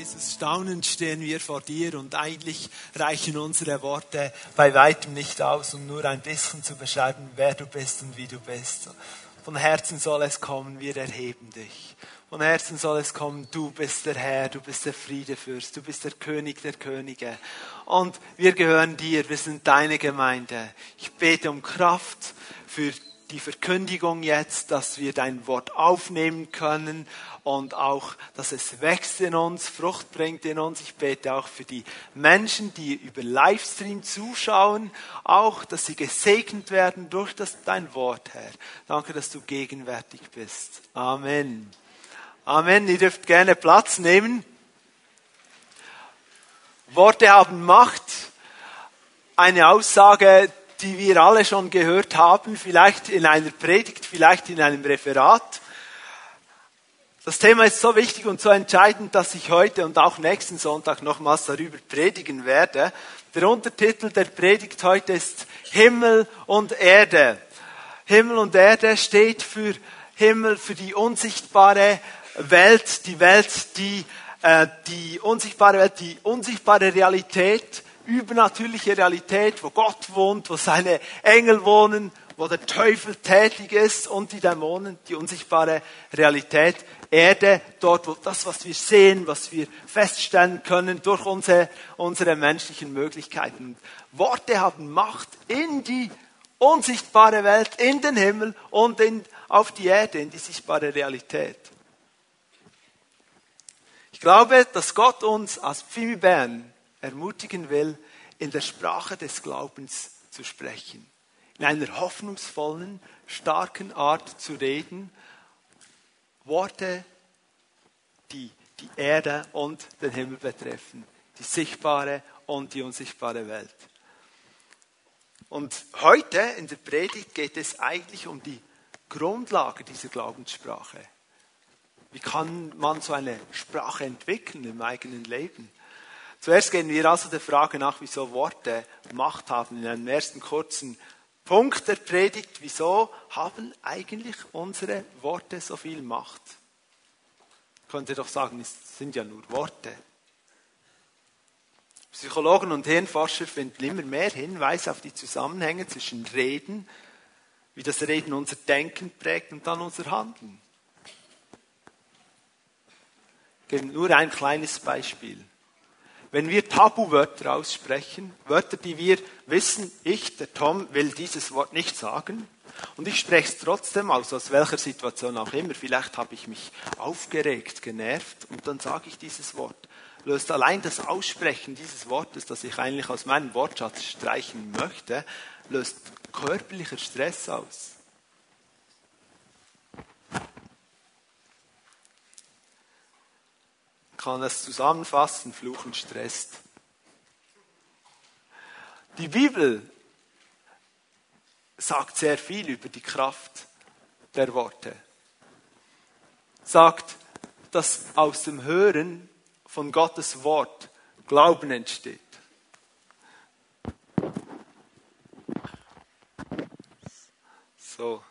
Jesus, staunend stehen wir vor dir und eigentlich reichen unsere Worte bei weitem nicht aus, um nur ein bisschen zu beschreiben, wer du bist und wie du bist. Von Herzen soll es kommen, wir erheben dich. Von Herzen soll es kommen, du bist der Herr, du bist der Friedefürst, du bist der König der Könige. Und wir gehören dir, wir sind deine Gemeinde. Ich bete um Kraft für die Verkündigung jetzt, dass wir dein Wort aufnehmen können und auch, dass es wächst in uns, Frucht bringt in uns. Ich bete auch für die Menschen, die über Livestream zuschauen, auch, dass sie gesegnet werden durch das, dein Wort, Herr. Danke, dass du gegenwärtig bist. Amen. Amen. Ihr dürft gerne Platz nehmen. Worte haben Macht. Eine Aussage, die wir alle schon gehört haben, vielleicht in einer Predigt, vielleicht in einem Referat. Das Thema ist so wichtig und so entscheidend, dass ich heute und auch nächsten Sonntag nochmals darüber predigen werde. Der Untertitel der Predigt heute ist Himmel und Erde. Himmel und Erde steht für Himmel, für die unsichtbare Welt, die Welt, die, äh, die unsichtbare Welt, die unsichtbare Realität, übernatürliche Realität, wo Gott wohnt, wo seine Engel wohnen, wo der Teufel tätig ist und die Dämonen, die unsichtbare Realität, Erde, dort, wo das, was wir sehen, was wir feststellen können durch unsere, unsere menschlichen Möglichkeiten. Worte haben Macht in die unsichtbare Welt, in den Himmel und in, auf die Erde, in die sichtbare Realität. Ich glaube, dass Gott uns als Pfimi Bern ermutigen will, in der Sprache des Glaubens zu sprechen. In einer hoffnungsvollen, starken Art zu reden. Worte, die die Erde und den Himmel betreffen. Die sichtbare und die unsichtbare Welt. Und heute in der Predigt geht es eigentlich um die Grundlage dieser Glaubenssprache. Wie kann man so eine Sprache entwickeln im eigenen Leben? Zuerst gehen wir also der Frage nach, wieso Worte Macht haben. In einem ersten kurzen Punkt der Predigt, wieso haben eigentlich unsere Worte so viel Macht? Ich könnte doch sagen, es sind ja nur Worte. Psychologen und Hirnforscher finden immer mehr Hinweise auf die Zusammenhänge zwischen Reden, wie das Reden unser Denken prägt und dann unser Handeln. Ich gebe nur ein kleines Beispiel wenn wir Tabuwörter aussprechen, Wörter, die wir wissen, ich, der Tom, will dieses Wort nicht sagen, und ich spreche es trotzdem aus, aus welcher Situation auch immer. Vielleicht habe ich mich aufgeregt, genervt, und dann sage ich dieses Wort. Löst allein das Aussprechen dieses Wortes, das ich eigentlich aus meinem Wortschatz streichen möchte, löst körperlicher Stress aus. Kann es zusammenfassen, Fluchen stresst. Die Bibel sagt sehr viel über die Kraft der Worte. Sagt, dass aus dem Hören von Gottes Wort Glauben entsteht. So.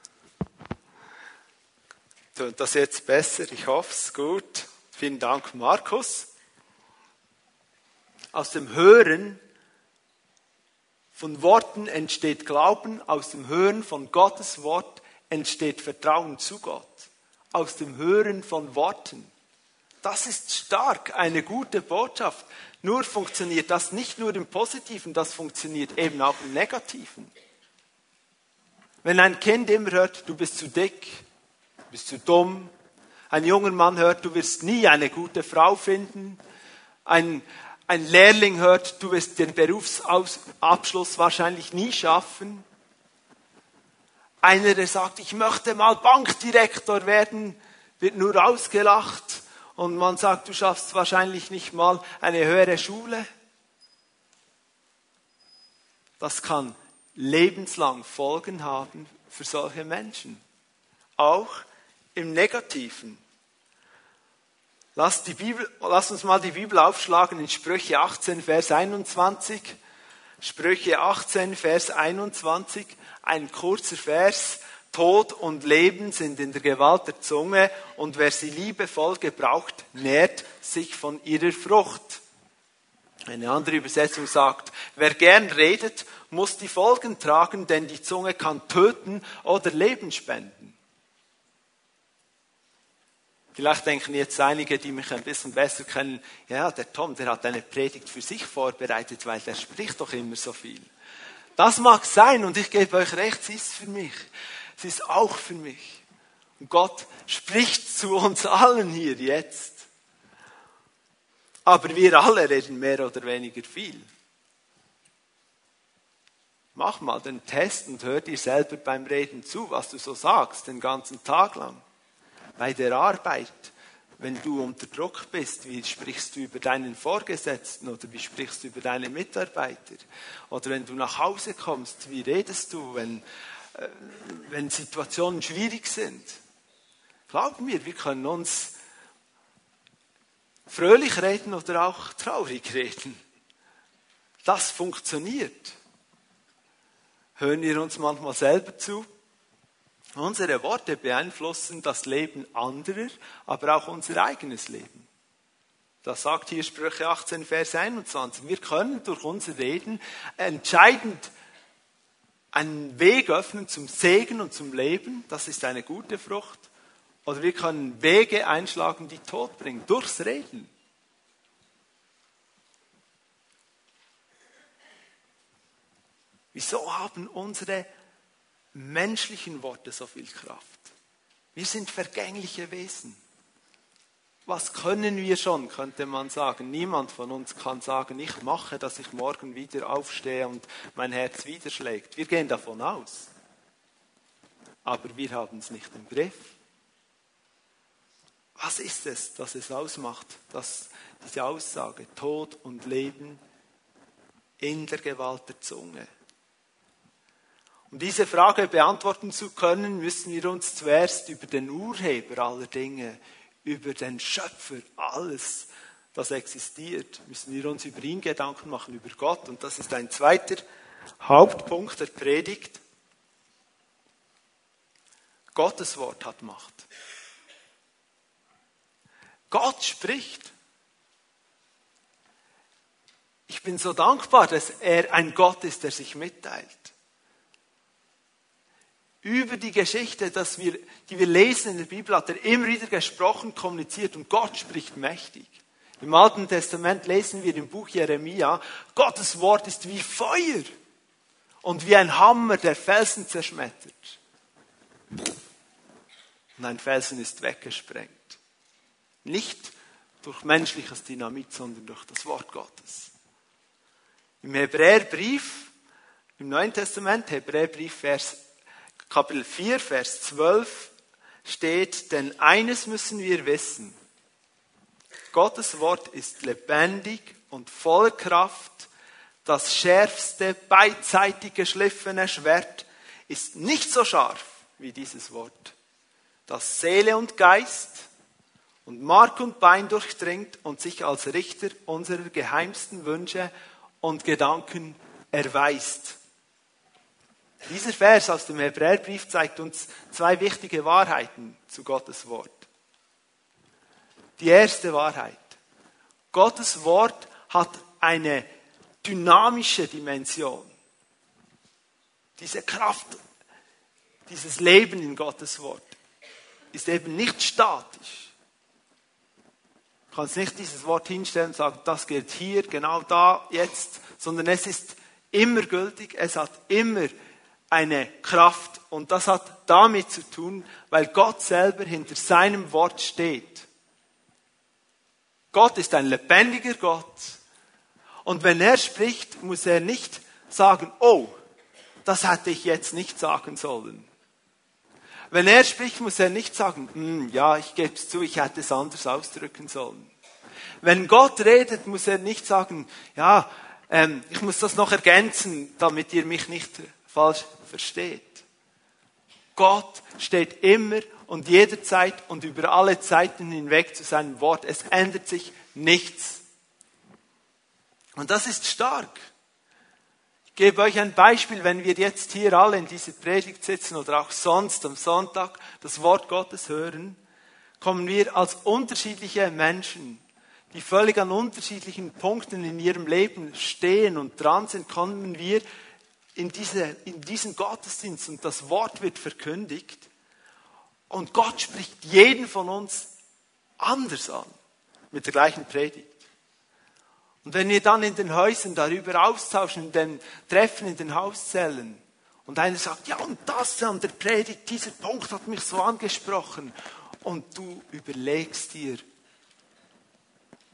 Tönt das jetzt besser? Ich hoffe es gut. Vielen Dank, Markus. Aus dem Hören von Worten entsteht Glauben, aus dem Hören von Gottes Wort entsteht Vertrauen zu Gott. Aus dem Hören von Worten. Das ist stark, eine gute Botschaft. Nur funktioniert das nicht nur im Positiven, das funktioniert eben auch im Negativen. Wenn ein Kind immer hört, du bist zu dick, du bist zu dumm, ein junger Mann hört, du wirst nie eine gute Frau finden. Ein, ein Lehrling hört, du wirst den Berufsabschluss wahrscheinlich nie schaffen. Einer, der sagt, ich möchte mal Bankdirektor werden, wird nur ausgelacht und man sagt, du schaffst wahrscheinlich nicht mal eine höhere Schule. Das kann lebenslang Folgen haben für solche Menschen. Auch im Negativen. Lass, die Bibel, lass uns mal die Bibel aufschlagen in Sprüche 18, Vers 21. Sprüche 18, Vers 21, ein kurzer Vers, Tod und Leben sind in der Gewalt der Zunge und wer sie liebevoll gebraucht, nährt sich von ihrer Frucht. Eine andere Übersetzung sagt, wer gern redet, muss die Folgen tragen, denn die Zunge kann töten oder Leben spenden. Vielleicht denken jetzt einige, die mich ein bisschen besser kennen, ja, der Tom, der hat eine Predigt für sich vorbereitet, weil der spricht doch immer so viel. Das mag sein und ich gebe euch recht, sie ist für mich. Sie ist auch für mich. Und Gott spricht zu uns allen hier jetzt. Aber wir alle reden mehr oder weniger viel. Mach mal den Test und hör dir selber beim Reden zu, was du so sagst, den ganzen Tag lang. Bei der Arbeit, wenn du unter Druck bist, wie sprichst du über deinen Vorgesetzten oder wie sprichst du über deine Mitarbeiter? Oder wenn du nach Hause kommst, wie redest du, wenn, äh, wenn Situationen schwierig sind? Glaub mir, wir können uns fröhlich reden oder auch traurig reden. Das funktioniert. Hören wir uns manchmal selber zu? Unsere Worte beeinflussen das Leben anderer, aber auch unser eigenes Leben. Das sagt hier Sprüche 18, Vers 21. Wir können durch unser Reden entscheidend einen Weg öffnen zum Segen und zum Leben. Das ist eine gute Frucht. Oder wir können Wege einschlagen, die Tod bringen, durchs Reden. Wieso haben unsere menschlichen Worte so viel Kraft? Wir sind vergängliche Wesen. Was können wir schon, könnte man sagen. Niemand von uns kann sagen, ich mache, dass ich morgen wieder aufstehe und mein Herz wieder schlägt. Wir gehen davon aus. Aber wir haben es nicht im Griff. Was ist es, das es ausmacht, dass diese Aussage Tod und Leben in der Gewalt der Zunge? Um diese Frage beantworten zu können, müssen wir uns zuerst über den Urheber aller Dinge, über den Schöpfer alles, das existiert, müssen wir uns über ihn Gedanken machen, über Gott. Und das ist ein zweiter Hauptpunkt der Predigt. Gottes Wort hat Macht. Gott spricht. Ich bin so dankbar, dass er ein Gott ist, der sich mitteilt über die Geschichte, dass wir, die wir lesen in der Bibel, hat er immer wieder gesprochen, kommuniziert und Gott spricht mächtig. Im Alten Testament lesen wir im Buch Jeremia, Gottes Wort ist wie Feuer und wie ein Hammer, der Felsen zerschmettert. Und ein Felsen ist weggesprengt. Nicht durch menschliches Dynamit, sondern durch das Wort Gottes. Im Hebräerbrief, im Neuen Testament, Hebräerbrief, Vers Kapitel 4, Vers 12 steht, denn eines müssen wir wissen. Gottes Wort ist lebendig und voller Kraft. Das schärfste, beidseitig geschliffene Schwert ist nicht so scharf wie dieses Wort, das Seele und Geist und Mark und Bein durchdringt und sich als Richter unserer geheimsten Wünsche und Gedanken erweist. Dieser Vers aus dem Hebräerbrief zeigt uns zwei wichtige Wahrheiten zu Gottes Wort. Die erste Wahrheit. Gottes Wort hat eine dynamische Dimension. Diese Kraft, dieses Leben in Gottes Wort ist eben nicht statisch. Du kannst nicht dieses Wort hinstellen und sagen, das gilt hier, genau da, jetzt, sondern es ist immer gültig, es hat immer eine Kraft und das hat damit zu tun, weil Gott selber hinter seinem Wort steht. Gott ist ein lebendiger Gott und wenn er spricht, muss er nicht sagen, oh, das hätte ich jetzt nicht sagen sollen. Wenn er spricht, muss er nicht sagen, hm, ja, ich gebe es zu, ich hätte es anders ausdrücken sollen. Wenn Gott redet, muss er nicht sagen, ja, ähm, ich muss das noch ergänzen, damit ihr mich nicht falsch versteht. Gott steht immer und jederzeit und über alle Zeiten hinweg zu seinem Wort. Es ändert sich nichts. Und das ist stark. gebe euch ein Beispiel, wenn wir jetzt hier alle in dieser Predigt sitzen oder auch sonst am Sonntag das Wort Gottes hören, kommen wir als unterschiedliche Menschen, die völlig an unterschiedlichen Punkten in ihrem Leben stehen und dran sind, kommen wir in, diese, in diesen Gottesdienst und das Wort wird verkündigt und Gott spricht jeden von uns anders an mit der gleichen Predigt. Und wenn wir dann in den Häusern darüber austauschen, in den Treffen in den Hauszellen, und einer sagt, ja, und das an der Predigt, dieser Punkt hat mich so angesprochen, und du überlegst dir,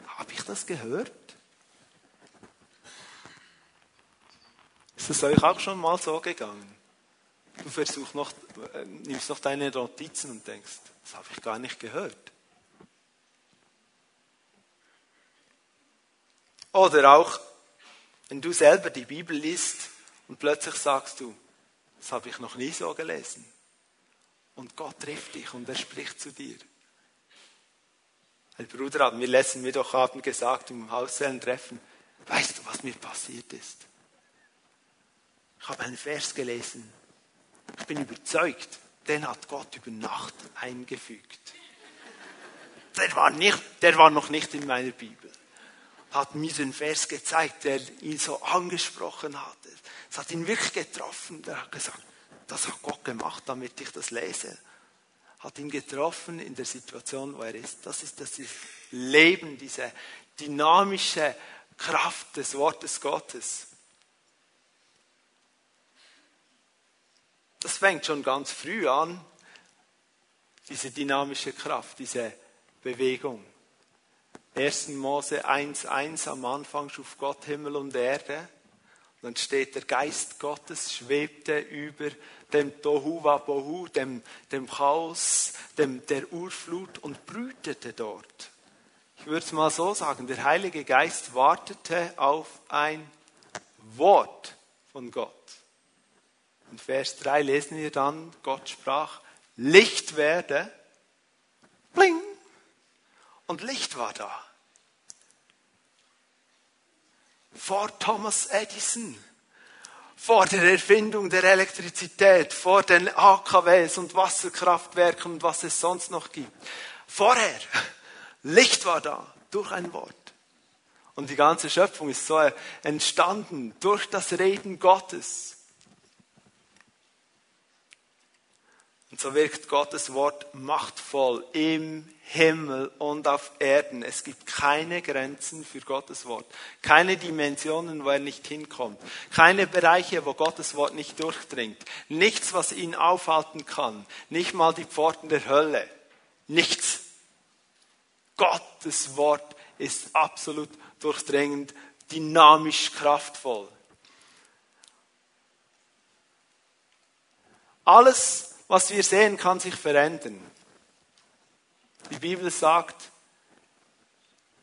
habe ich das gehört? Ist es euch auch schon mal so gegangen? Du versuchst noch, äh, nimmst noch deine Notizen und denkst, das habe ich gar nicht gehört. Oder auch, wenn du selber die Bibel liest und plötzlich sagst du, das habe ich noch nie so gelesen. Und Gott trifft dich und er spricht zu dir. Ein Bruder hat mir letzten Mittwochabend gesagt, im Hauszellentreffen, weißt du, was mir passiert ist? Ich habe einen Vers gelesen. Ich bin überzeugt, den hat Gott über Nacht eingefügt. Der war, nicht, der war noch nicht in meiner Bibel hat mir den Vers gezeigt, der ihn so angesprochen hatte. Es hat ihn wirklich getroffen. Er hat gesagt, das hat Gott gemacht, damit ich das lese. Hat ihn getroffen in der Situation, wo er ist. Das ist das Leben, diese dynamische Kraft des Wortes Gottes. Das fängt schon ganz früh an, diese dynamische Kraft, diese Bewegung. 1. Mose 1.1 am Anfang schuf Gott Himmel und Erde. dann steht der Geist Gottes schwebte über dem Tohu Wabohu, dem, dem Chaos, dem, der Urflut und brütete dort. Ich würde es mal so sagen, der Heilige Geist wartete auf ein Wort von Gott. In Vers 3 lesen wir dann, Gott sprach, Licht werde, bling, und Licht war da. Vor Thomas Edison, vor der Erfindung der Elektrizität, vor den AKWs und Wasserkraftwerken und was es sonst noch gibt. Vorher, Licht war da, durch ein Wort. Und die ganze Schöpfung ist so entstanden durch das Reden Gottes. Und so wirkt Gottes Wort machtvoll im Himmel und auf Erden. Es gibt keine Grenzen für Gottes Wort, keine Dimensionen, wo er nicht hinkommt, keine Bereiche, wo Gottes Wort nicht durchdringt, nichts, was ihn aufhalten kann, nicht mal die Pforten der Hölle, nichts. Gottes Wort ist absolut durchdringend, dynamisch, kraftvoll. Alles, was wir sehen, kann sich verändern. Die Bibel sagt,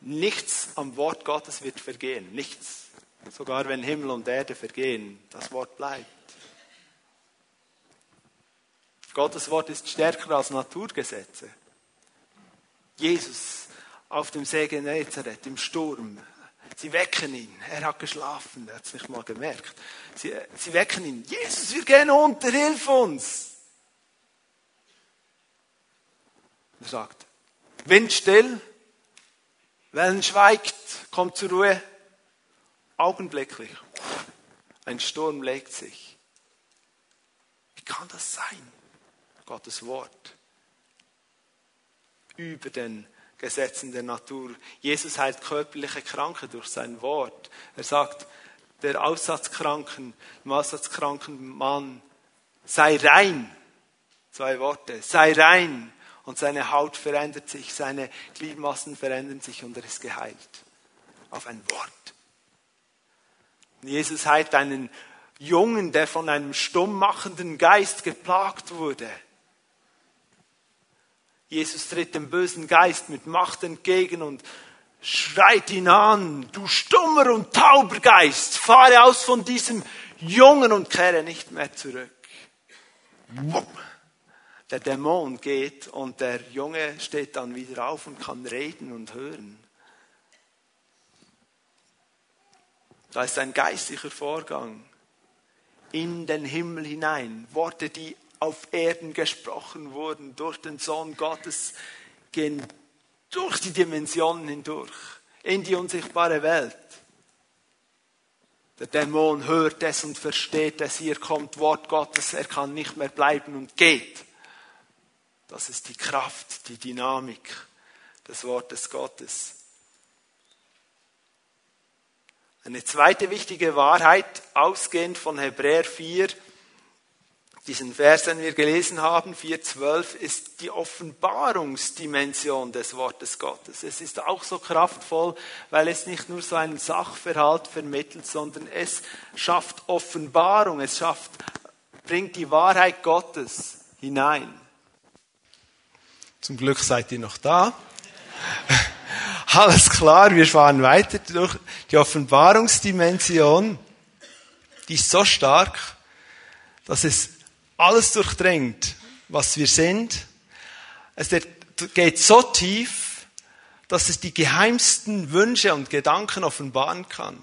nichts am Wort Gottes wird vergehen. Nichts. Sogar wenn Himmel und Erde vergehen, das Wort bleibt. Gottes Wort ist stärker als Naturgesetze. Jesus auf dem See Genezareth im Sturm. Sie wecken ihn. Er hat geschlafen. Er hat es nicht mal gemerkt. Sie, sie wecken ihn. Jesus, wir gehen unter. Hilf uns. Er sagt, Wind still, Wellen schweigt, kommt zur Ruhe, augenblicklich. Ein Sturm legt sich. Wie kann das sein? Gottes Wort. Über den Gesetzen der Natur. Jesus heilt körperliche Kranke durch sein Wort. Er sagt, der Aussatzkranken, dem Aussatzkranken Mann, sei rein. Zwei Worte. Sei rein und seine Haut verändert sich, seine Gliedmassen verändern sich und er ist geheilt. Auf ein Wort. Jesus heilt einen Jungen, der von einem stummmachenden Geist geplagt wurde. Jesus tritt dem bösen Geist mit Macht entgegen und schreit ihn an, du stummer und tauber Geist, fahre aus von diesem Jungen und kehre nicht mehr zurück. Wupp der Dämon geht und der Junge steht dann wieder auf und kann reden und hören. Da ist ein geistlicher Vorgang. in den Himmel hinein. Worte, die auf Erden gesprochen wurden durch den Sohn Gottes, gehen durch die Dimensionen hindurch, in die unsichtbare Welt. Der Dämon hört es und versteht es. Hier kommt Wort Gottes. Er kann nicht mehr bleiben und geht. Das ist die Kraft, die Dynamik des Wortes Gottes. Eine zweite wichtige Wahrheit, ausgehend von Hebräer 4, diesen Vers, den wir gelesen haben, 4.12, ist die Offenbarungsdimension des Wortes Gottes. Es ist auch so kraftvoll, weil es nicht nur so einen Sachverhalt vermittelt, sondern es schafft Offenbarung, es schafft, bringt die Wahrheit Gottes hinein. Zum Glück seid ihr noch da. Alles klar, wir fahren weiter durch die Offenbarungsdimension. Die ist so stark, dass es alles durchdringt, was wir sind. Es geht so tief, dass es die geheimsten Wünsche und Gedanken offenbaren kann.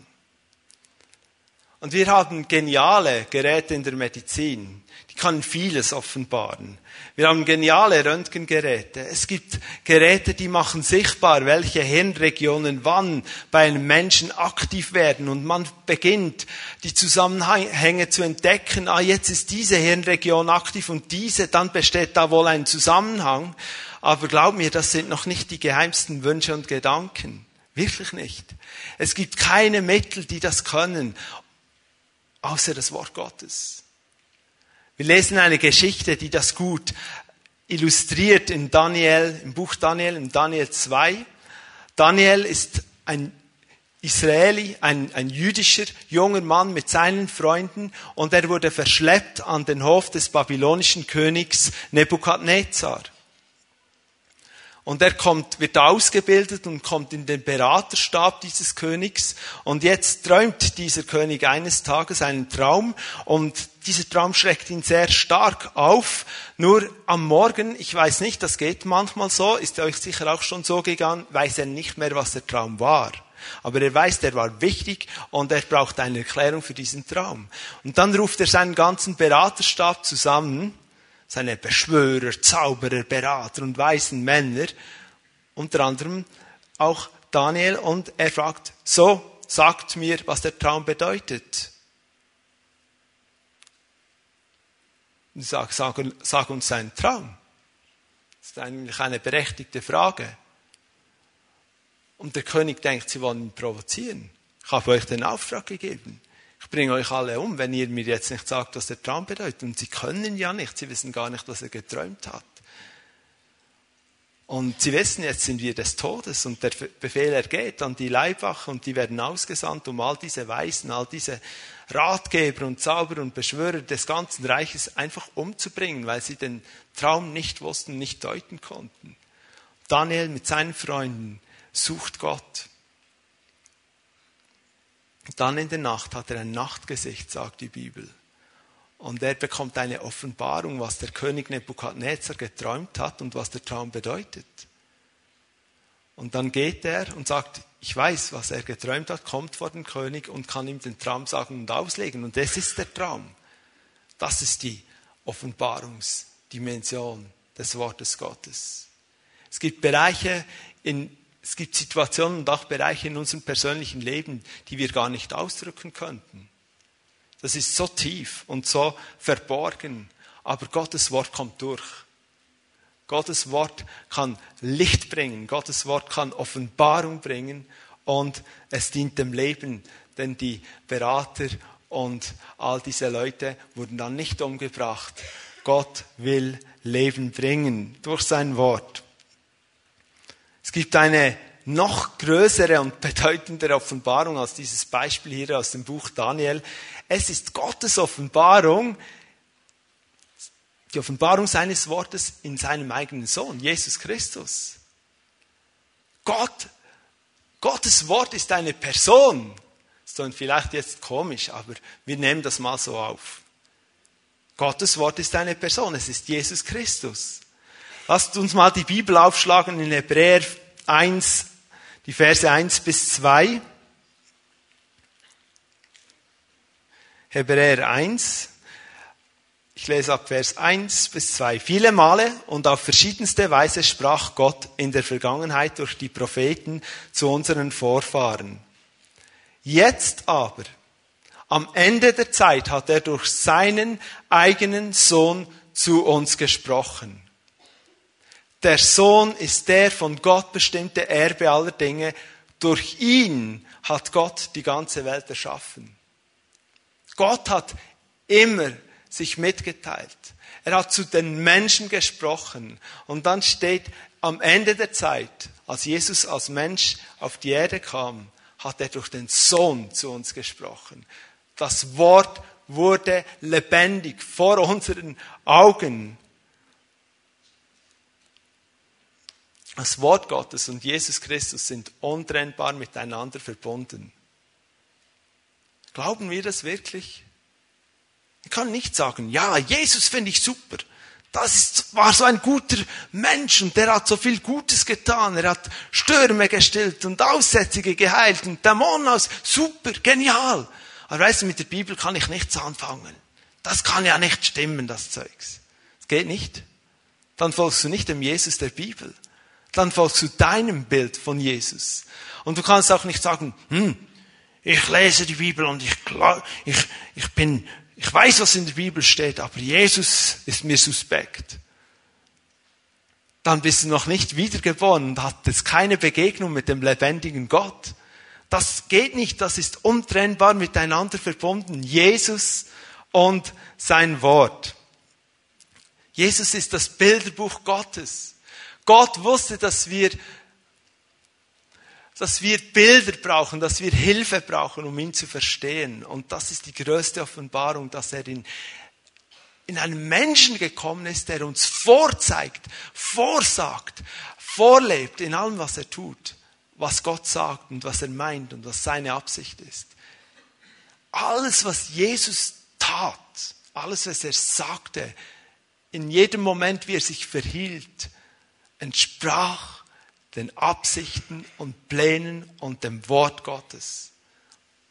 Und wir haben geniale Geräte in der Medizin. Können vieles offenbaren. Wir haben geniale Röntgengeräte. Es gibt Geräte, die machen sichtbar, welche Hirnregionen wann bei einem Menschen aktiv werden. Und man beginnt, die Zusammenhänge zu entdecken. Ah, jetzt ist diese Hirnregion aktiv und diese, dann besteht da wohl ein Zusammenhang. Aber glaub mir, das sind noch nicht die geheimsten Wünsche und Gedanken. Wirklich nicht. Es gibt keine Mittel, die das können, außer das Wort Gottes. Wir lesen eine Geschichte, die das gut illustriert in Daniel, im Buch Daniel, in Daniel 2. Daniel ist ein Israeli, ein, ein jüdischer junger Mann mit seinen Freunden und er wurde verschleppt an den Hof des babylonischen Königs Nebukadnezar. Und er kommt, wird ausgebildet und kommt in den Beraterstab dieses Königs. Und jetzt träumt dieser König eines Tages einen Traum und dieser Traum schreckt ihn sehr stark auf. Nur am Morgen, ich weiß nicht, das geht manchmal so, ist euch sicher auch schon so gegangen, weiß er nicht mehr, was der Traum war. Aber er weiß, der war wichtig und er braucht eine Erklärung für diesen Traum. Und dann ruft er seinen ganzen Beraterstab zusammen seine Beschwörer, Zauberer, Berater und weisen Männer, unter anderem auch Daniel, und er fragt, so, sagt mir, was der Traum bedeutet. Sag, sag, sag uns seinen Traum. Das ist eigentlich eine berechtigte Frage. Und der König denkt, sie wollen ihn provozieren. Ich habe euch den Auftrag gegeben ich bringe euch alle um, wenn ihr mir jetzt nicht sagt, was der Traum bedeutet. Und sie können ja nicht, sie wissen gar nicht, was er geträumt hat. Und sie wissen, jetzt sind wir des Todes und der Befehl ergeht an die Leibwache und die werden ausgesandt, um all diese Weisen, all diese Ratgeber und Zauberer und Beschwörer des ganzen Reiches einfach umzubringen, weil sie den Traum nicht wussten, nicht deuten konnten. Daniel mit seinen Freunden sucht Gott. Dann in der Nacht hat er ein Nachtgesicht, sagt die Bibel. Und er bekommt eine Offenbarung, was der König Nebukadnezar geträumt hat und was der Traum bedeutet. Und dann geht er und sagt, ich weiß, was er geträumt hat, kommt vor den König und kann ihm den Traum sagen und auslegen. Und das ist der Traum. Das ist die Offenbarungsdimension des Wortes Gottes. Es gibt Bereiche in es gibt Situationen und auch Bereiche in unserem persönlichen Leben, die wir gar nicht ausdrücken könnten. Das ist so tief und so verborgen, aber Gottes Wort kommt durch. Gottes Wort kann Licht bringen, Gottes Wort kann Offenbarung bringen und es dient dem Leben, denn die Berater und all diese Leute wurden dann nicht umgebracht. Gott will Leben bringen durch sein Wort. Es gibt eine noch größere und bedeutendere Offenbarung als dieses Beispiel hier aus dem Buch Daniel. Es ist Gottes Offenbarung, die Offenbarung seines Wortes in seinem eigenen Sohn, Jesus Christus. Gott, Gottes Wort ist eine Person. Das klingt vielleicht jetzt komisch, aber wir nehmen das mal so auf. Gottes Wort ist eine Person, es ist Jesus Christus. Lasst uns mal die Bibel aufschlagen in Hebräer 1, die Verse 1 bis 2. Hebräer 1. Ich lese ab Vers 1 bis 2. Viele Male und auf verschiedenste Weise sprach Gott in der Vergangenheit durch die Propheten zu unseren Vorfahren. Jetzt aber, am Ende der Zeit, hat er durch seinen eigenen Sohn zu uns gesprochen. Der Sohn ist der von Gott bestimmte Erbe aller Dinge. Durch ihn hat Gott die ganze Welt erschaffen. Gott hat immer sich mitgeteilt. Er hat zu den Menschen gesprochen. Und dann steht am Ende der Zeit, als Jesus als Mensch auf die Erde kam, hat er durch den Sohn zu uns gesprochen. Das Wort wurde lebendig vor unseren Augen. Das Wort Gottes und Jesus Christus sind untrennbar miteinander verbunden. Glauben wir das wirklich? Ich kann nicht sagen, ja, Jesus finde ich super. Das ist, war so ein guter Mensch und der hat so viel Gutes getan. Er hat Stürme gestillt und Aussätzige geheilt und Dämonen aus. Super, genial. Aber weißt du, mit der Bibel kann ich nichts anfangen. Das kann ja nicht stimmen, das Zeugs. Das geht nicht. Dann folgst du nicht dem Jesus der Bibel. Dann folgst du deinem Bild von Jesus. Und du kannst auch nicht sagen, hm, ich lese die Bibel und ich, ich, ich bin ich weiß, was in der Bibel steht, aber Jesus ist mir suspekt. Dann bist du noch nicht wiedergeboren und hattest keine Begegnung mit dem lebendigen Gott. Das geht nicht, das ist untrennbar miteinander verbunden. Jesus und sein Wort. Jesus ist das Bilderbuch Gottes. Gott wusste, dass wir dass wir Bilder brauchen, dass wir Hilfe brauchen, um ihn zu verstehen. Und das ist die größte Offenbarung, dass er in, in einen Menschen gekommen ist, der uns vorzeigt, vorsagt, vorlebt in allem, was er tut, was Gott sagt und was er meint und was seine Absicht ist. Alles, was Jesus tat, alles, was er sagte, in jedem Moment, wie er sich verhielt, entsprach den Absichten und Plänen und dem Wort Gottes.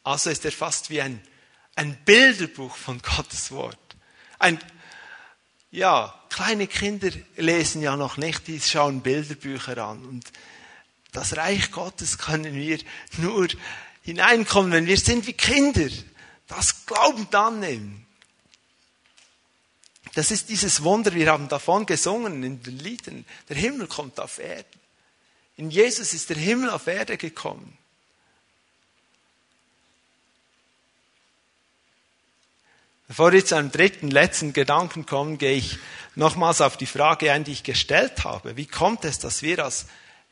Also ist er fast wie ein, ein Bilderbuch von Gottes Wort. Ein, ja, kleine Kinder lesen ja noch nicht, die schauen Bilderbücher an. Und das Reich Gottes können wir nur hineinkommen, wenn wir sind wie Kinder. Das glaubend annehmen. Das ist dieses Wunder, wir haben davon gesungen in den Liedern. Der Himmel kommt auf Erden. In Jesus ist der Himmel auf Erde gekommen. Bevor wir zu einem dritten, letzten Gedanken kommen, gehe ich nochmals auf die Frage ein, die ich gestellt habe. Wie kommt es, dass wir als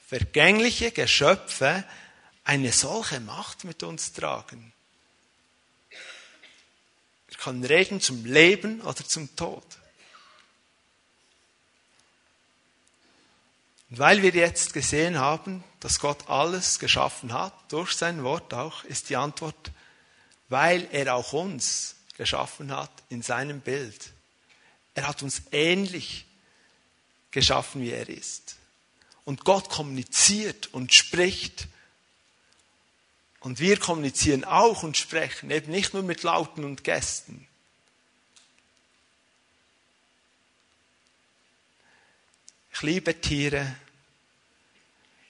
vergängliche Geschöpfe eine solche Macht mit uns tragen? Wir können reden zum Leben oder zum Tod. Und weil wir jetzt gesehen haben, dass Gott alles geschaffen hat, durch sein Wort auch, ist die Antwort, weil er auch uns geschaffen hat in seinem Bild. Er hat uns ähnlich geschaffen, wie er ist. Und Gott kommuniziert und spricht. Und wir kommunizieren auch und sprechen, eben nicht nur mit Lauten und Gästen. Ich liebe Tiere.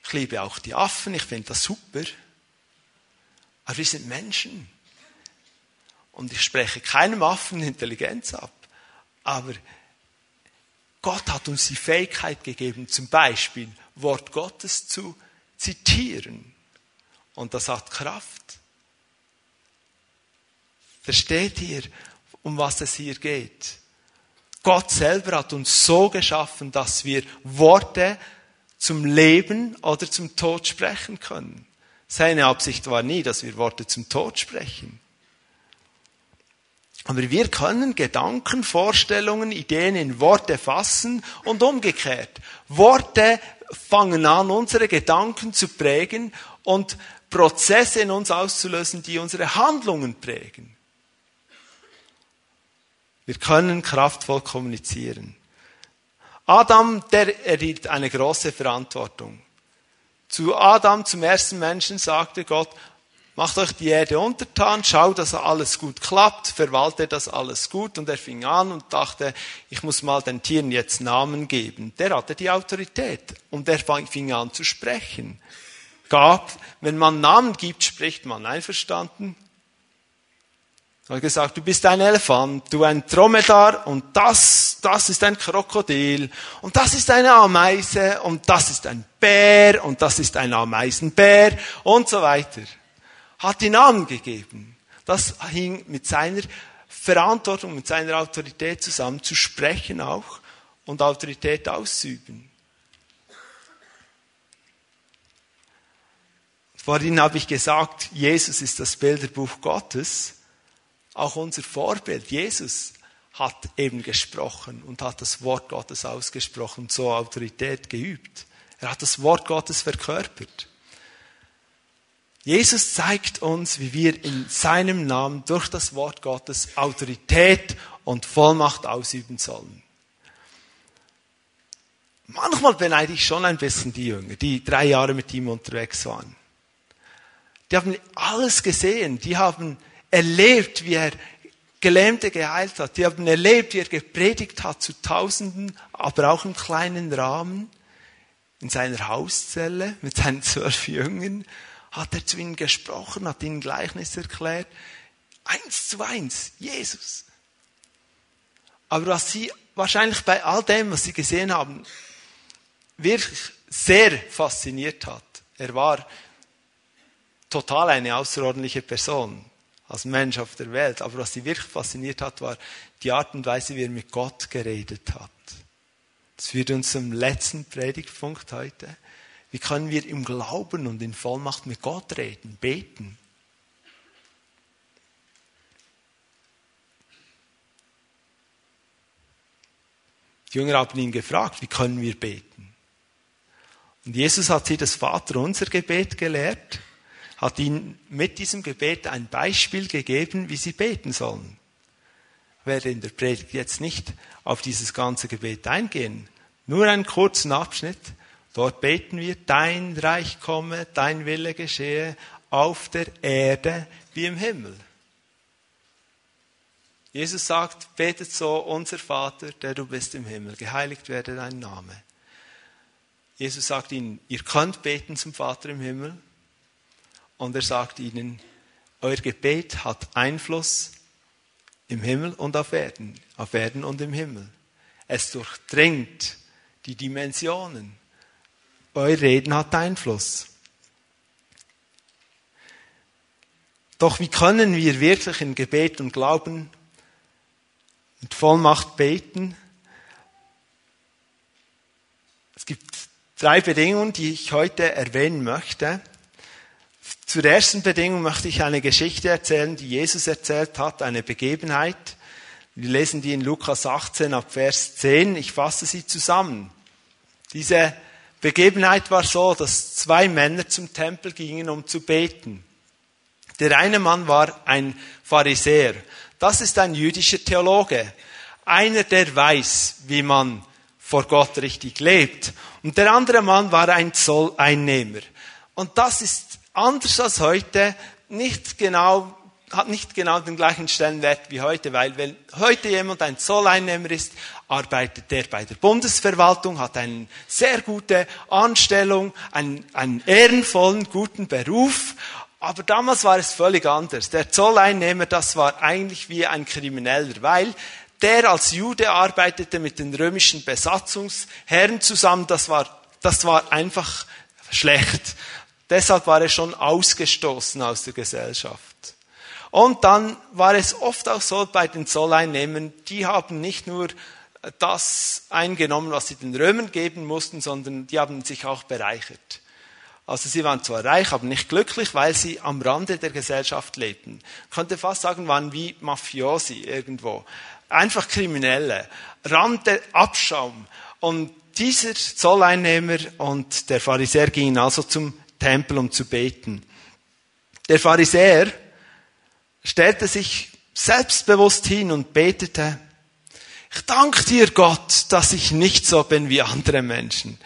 Ich liebe auch die Affen. Ich finde das super. Aber wir sind Menschen. Und ich spreche keinem Affen Intelligenz ab. Aber Gott hat uns die Fähigkeit gegeben, zum Beispiel Wort Gottes zu zitieren. Und das hat Kraft. Versteht ihr, um was es hier geht? Gott selber hat uns so geschaffen, dass wir Worte zum Leben oder zum Tod sprechen können. Seine Absicht war nie, dass wir Worte zum Tod sprechen. Aber wir können Gedanken, Vorstellungen, Ideen in Worte fassen und umgekehrt. Worte fangen an, unsere Gedanken zu prägen und Prozesse in uns auszulösen, die unsere Handlungen prägen. Wir können kraftvoll kommunizieren. Adam, der erhielt eine große Verantwortung. Zu Adam, zum ersten Menschen, sagte Gott, macht euch die Erde untertan, schaut, dass alles gut klappt, verwaltet das alles gut. Und er fing an und dachte, ich muss mal den Tieren jetzt Namen geben. Der hatte die Autorität und er fing an zu sprechen. Gab, wenn man Namen gibt, spricht man einverstanden. Er hat gesagt, du bist ein Elefant, du ein Dromedar und das, das ist ein Krokodil und das ist eine Ameise und das ist ein Bär und das ist ein Ameisenbär und so weiter. Hat die Namen gegeben. Das hing mit seiner Verantwortung, mit seiner Autorität zusammen, zu sprechen auch und Autorität auszuüben. Vorhin habe ich gesagt, Jesus ist das Bilderbuch Gottes auch unser Vorbild, Jesus, hat eben gesprochen und hat das Wort Gottes ausgesprochen, so Autorität geübt. Er hat das Wort Gottes verkörpert. Jesus zeigt uns, wie wir in seinem Namen durch das Wort Gottes Autorität und Vollmacht ausüben sollen. Manchmal beneide ich schon ein bisschen die Jünger, die drei Jahre mit ihm unterwegs waren. Die haben alles gesehen, die haben erlebt, wie er Gelähmte geheilt hat. Die haben erlebt, wie er gepredigt hat zu Tausenden, aber auch im kleinen Rahmen. In seiner Hauszelle mit seinen zwölf Jüngern hat er zu ihnen gesprochen, hat ihnen Gleichnis erklärt. Eins zu eins, Jesus. Aber was sie wahrscheinlich bei all dem, was sie gesehen haben, wirklich sehr fasziniert hat, er war total eine außerordentliche Person als Mensch auf der Welt. Aber was sie wirklich fasziniert hat, war die Art und Weise, wie er mit Gott geredet hat. Das führt uns zum letzten Predigtpunkt heute. Wie können wir im Glauben und in Vollmacht mit Gott reden, beten? Die Jünger haben ihn gefragt, wie können wir beten? Und Jesus hat sie das Vaterunser Gebet gelehrt hat ihnen mit diesem Gebet ein Beispiel gegeben, wie sie beten sollen. Ich werde in der Predigt jetzt nicht auf dieses ganze Gebet eingehen, nur einen kurzen Abschnitt. Dort beten wir, dein Reich komme, dein Wille geschehe, auf der Erde wie im Himmel. Jesus sagt, betet so, unser Vater, der du bist im Himmel, geheiligt werde dein Name. Jesus sagt ihnen, ihr könnt beten zum Vater im Himmel, und er sagt ihnen, euer Gebet hat Einfluss im Himmel und auf Erden, auf Erden und im Himmel. Es durchdringt die Dimensionen. Euer Reden hat Einfluss. Doch wie können wir wirklich in Gebet und Glauben mit Vollmacht beten? Es gibt drei Bedingungen, die ich heute erwähnen möchte. Zur ersten Bedingung möchte ich eine Geschichte erzählen, die Jesus erzählt hat, eine Begebenheit. Wir lesen die in Lukas 18 ab Vers 10. Ich fasse sie zusammen. Diese Begebenheit war so, dass zwei Männer zum Tempel gingen, um zu beten. Der eine Mann war ein Pharisäer. Das ist ein jüdischer Theologe. Einer, der weiß, wie man vor Gott richtig lebt. Und der andere Mann war ein Zolleinnehmer. Und das ist anders als heute, nicht genau, hat nicht genau den gleichen Stellenwert wie heute, weil wenn heute jemand ein Zolleinnehmer ist, arbeitet der bei der Bundesverwaltung, hat eine sehr gute Anstellung, einen, einen ehrenvollen, guten Beruf, aber damals war es völlig anders. Der Zolleinnehmer, das war eigentlich wie ein Krimineller, weil der als Jude arbeitete mit den römischen Besatzungsherren zusammen, das war, das war einfach schlecht. Deshalb war er schon ausgestoßen aus der Gesellschaft. Und dann war es oft auch so bei den Zolleinnehmern, die haben nicht nur das eingenommen, was sie den Römern geben mussten, sondern die haben sich auch bereichert. Also sie waren zwar reich, aber nicht glücklich, weil sie am Rande der Gesellschaft lebten. Ich könnte fast sagen, waren wie Mafiosi irgendwo. Einfach Kriminelle. Rande Abschaum. Und dieser Zolleinnehmer und der Pharisäer gingen also zum Tempel, um zu beten. Der Pharisäer stellte sich selbstbewusst hin und betete, ich danke dir Gott, dass ich nicht so bin wie andere Menschen.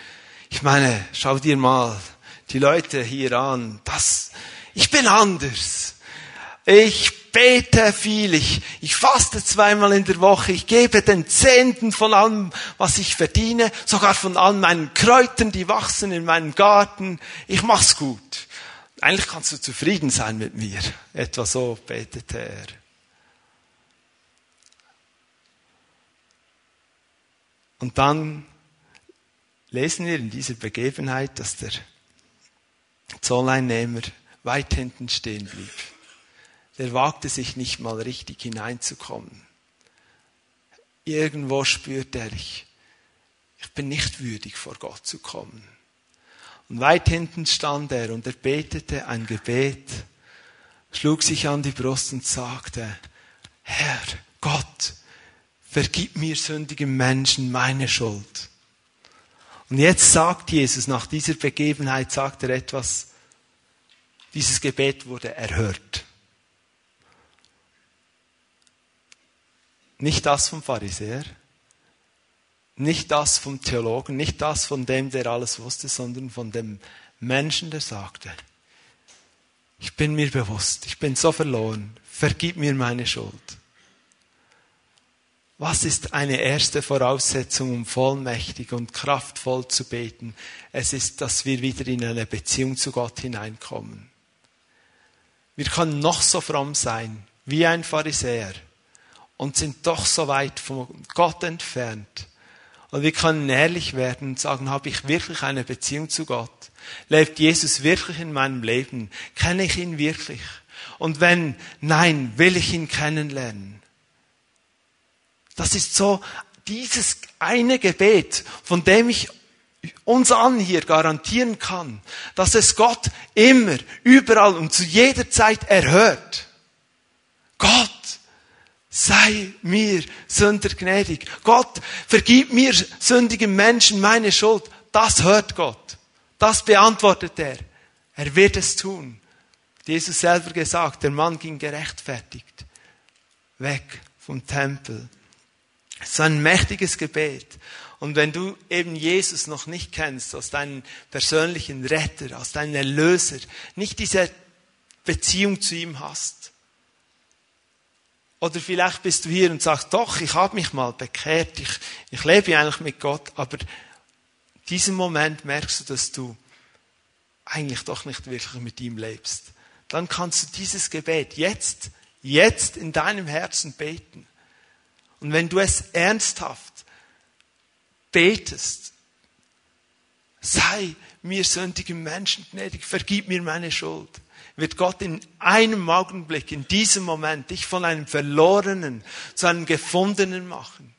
Ich meine, schau dir mal die Leute hier an. Das, Ich bin anders. Ich bete viel, ich, ich faste zweimal in der Woche, ich gebe den Zehnten von allem, was ich verdiene, sogar von all meinen Kräutern, die wachsen in meinem Garten. Ich mach's gut. Eigentlich kannst du zufrieden sein mit mir. Etwa so betete er. Und dann lesen wir in dieser Begebenheit, dass der Zolleinnehmer weit hinten stehen blieb. Der wagte sich nicht mal richtig hineinzukommen. Irgendwo spürte er, ich, ich bin nicht würdig, vor Gott zu kommen. Und weit hinten stand er und er betete ein Gebet, schlug sich an die Brust und sagte, Herr Gott, vergib mir sündigen Menschen meine Schuld. Und jetzt sagt Jesus, nach dieser Begebenheit sagt er etwas, dieses Gebet wurde erhört. Nicht das vom Pharisäer, nicht das vom Theologen, nicht das von dem, der alles wusste, sondern von dem Menschen, der sagte, ich bin mir bewusst, ich bin so verloren, vergib mir meine Schuld. Was ist eine erste Voraussetzung, um vollmächtig und kraftvoll zu beten? Es ist, dass wir wieder in eine Beziehung zu Gott hineinkommen. Wir können noch so fromm sein wie ein Pharisäer und sind doch so weit von Gott entfernt. Und wir können ehrlich werden und sagen, habe ich wirklich eine Beziehung zu Gott? Lebt Jesus wirklich in meinem Leben? Kenne ich ihn wirklich? Und wenn nein, will ich ihn kennenlernen? Das ist so dieses eine Gebet, von dem ich uns an hier garantieren kann, dass es Gott immer, überall und zu jeder Zeit erhört. Gott, sei mir Sünder gnädig. Gott, vergib mir sündigen Menschen meine Schuld. Das hört Gott. Das beantwortet er. Er wird es tun. Jesus selber gesagt, der Mann ging gerechtfertigt weg vom Tempel. So ein mächtiges Gebet. Und wenn du eben Jesus noch nicht kennst, als deinen persönlichen Retter, als deinen Erlöser, nicht diese Beziehung zu ihm hast, oder vielleicht bist du hier und sagst, doch, ich habe mich mal bekehrt, ich, ich lebe eigentlich mit Gott, aber diesen Moment merkst du, dass du eigentlich doch nicht wirklich mit ihm lebst. Dann kannst du dieses Gebet jetzt, jetzt in deinem Herzen beten. Und wenn du es ernsthaft betest, sei mir sündigen Menschen gnädig, vergib mir meine Schuld, wird Gott in einem Augenblick, in diesem Moment, dich von einem Verlorenen zu einem Gefundenen machen.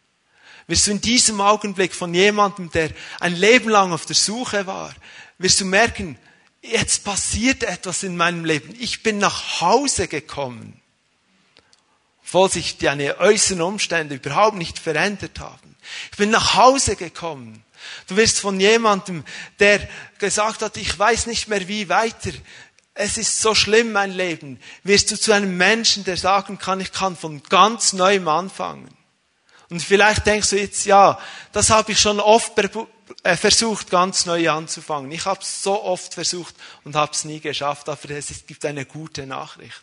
Wirst du in diesem Augenblick von jemandem, der ein Leben lang auf der Suche war, wirst du merken, jetzt passiert etwas in meinem Leben. Ich bin nach Hause gekommen obwohl sich deine äußeren Umstände überhaupt nicht verändert haben. Ich bin nach Hause gekommen. Du wirst von jemandem, der gesagt hat, ich weiß nicht mehr wie weiter, es ist so schlimm mein Leben, wirst du zu einem Menschen, der sagen kann, ich kann von ganz neuem anfangen. Und vielleicht denkst du jetzt, ja, das habe ich schon oft äh, versucht, ganz neu anzufangen. Ich habe es so oft versucht und habe es nie geschafft, aber es gibt eine gute Nachricht.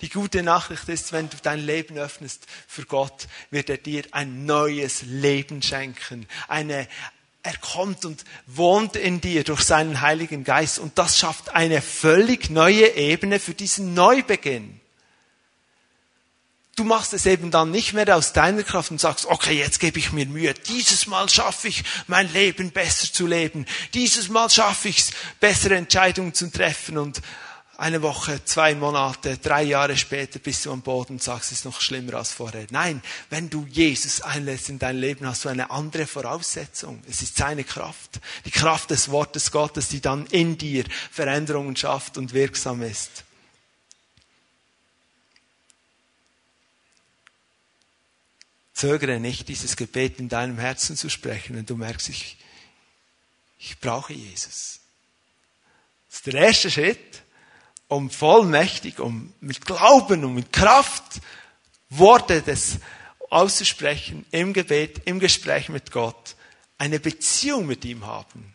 Die gute Nachricht ist, wenn du dein Leben öffnest für Gott, wird er dir ein neues Leben schenken. Eine, er kommt und wohnt in dir durch seinen Heiligen Geist und das schafft eine völlig neue Ebene für diesen Neubeginn. Du machst es eben dann nicht mehr aus deiner Kraft und sagst, okay, jetzt gebe ich mir Mühe. Dieses Mal schaffe ich, mein Leben besser zu leben. Dieses Mal schaffe ich es, bessere Entscheidungen zu treffen und eine Woche, zwei Monate, drei Jahre später bist du am Boden und sagst, es ist noch schlimmer als vorher. Nein, wenn du Jesus einlässt in dein Leben, hast du eine andere Voraussetzung. Es ist seine Kraft. Die Kraft des Wortes Gottes, die dann in dir Veränderungen schafft und wirksam ist. Zögere nicht, dieses Gebet in deinem Herzen zu sprechen, wenn du merkst, ich, ich brauche Jesus. Das ist der erste Schritt um vollmächtig, um mit Glauben und mit Kraft Worte des auszusprechen im Gebet, im Gespräch mit Gott, eine Beziehung mit ihm haben.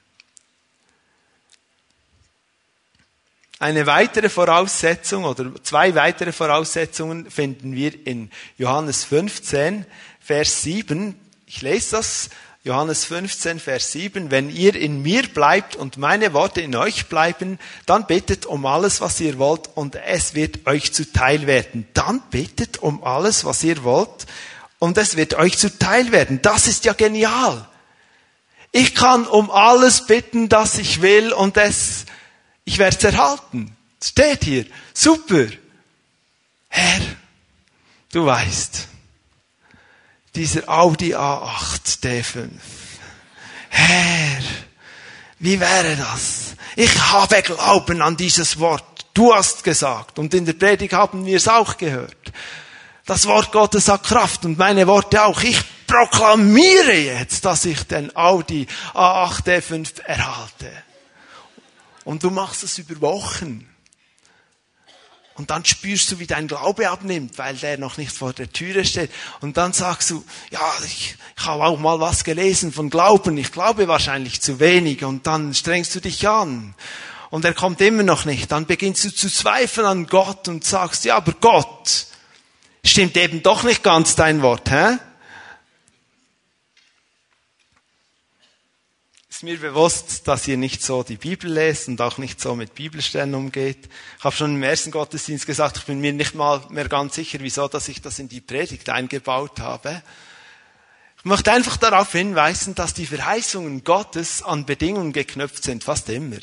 Eine weitere Voraussetzung oder zwei weitere Voraussetzungen finden wir in Johannes 15, Vers 7. Ich lese das. Johannes 15, Vers 7. Wenn ihr in mir bleibt und meine Worte in euch bleiben, dann bittet um alles, was ihr wollt und es wird euch zuteil werden. Dann bittet um alles, was ihr wollt und es wird euch zuteil werden. Das ist ja genial. Ich kann um alles bitten, das ich will und es, ich werde es erhalten. Steht hier. Super. Herr, du weißt, dieser Audi A8 D5. Herr, wie wäre das? Ich habe Glauben an dieses Wort. Du hast gesagt. Und in der Predigt haben wir es auch gehört. Das Wort Gottes hat Kraft und meine Worte auch. Ich proklamiere jetzt, dass ich den Audi A8 D5 erhalte. Und du machst es über Wochen. Und dann spürst du, wie dein Glaube abnimmt, weil der noch nicht vor der Türe steht. Und dann sagst du, ja, ich, ich habe auch mal was gelesen von Glauben. Ich glaube wahrscheinlich zu wenig. Und dann strengst du dich an. Und er kommt immer noch nicht. Dann beginnst du zu zweifeln an Gott und sagst, ja, aber Gott, stimmt eben doch nicht ganz dein Wort, hä? Ist mir bewusst, dass ihr nicht so die Bibel lest und auch nicht so mit Bibelstellen umgeht. Ich habe schon im ersten Gottesdienst gesagt, ich bin mir nicht mal mehr ganz sicher, wieso, dass ich das in die Predigt eingebaut habe. Ich möchte einfach darauf hinweisen, dass die Verheißungen Gottes an Bedingungen geknüpft sind, fast immer.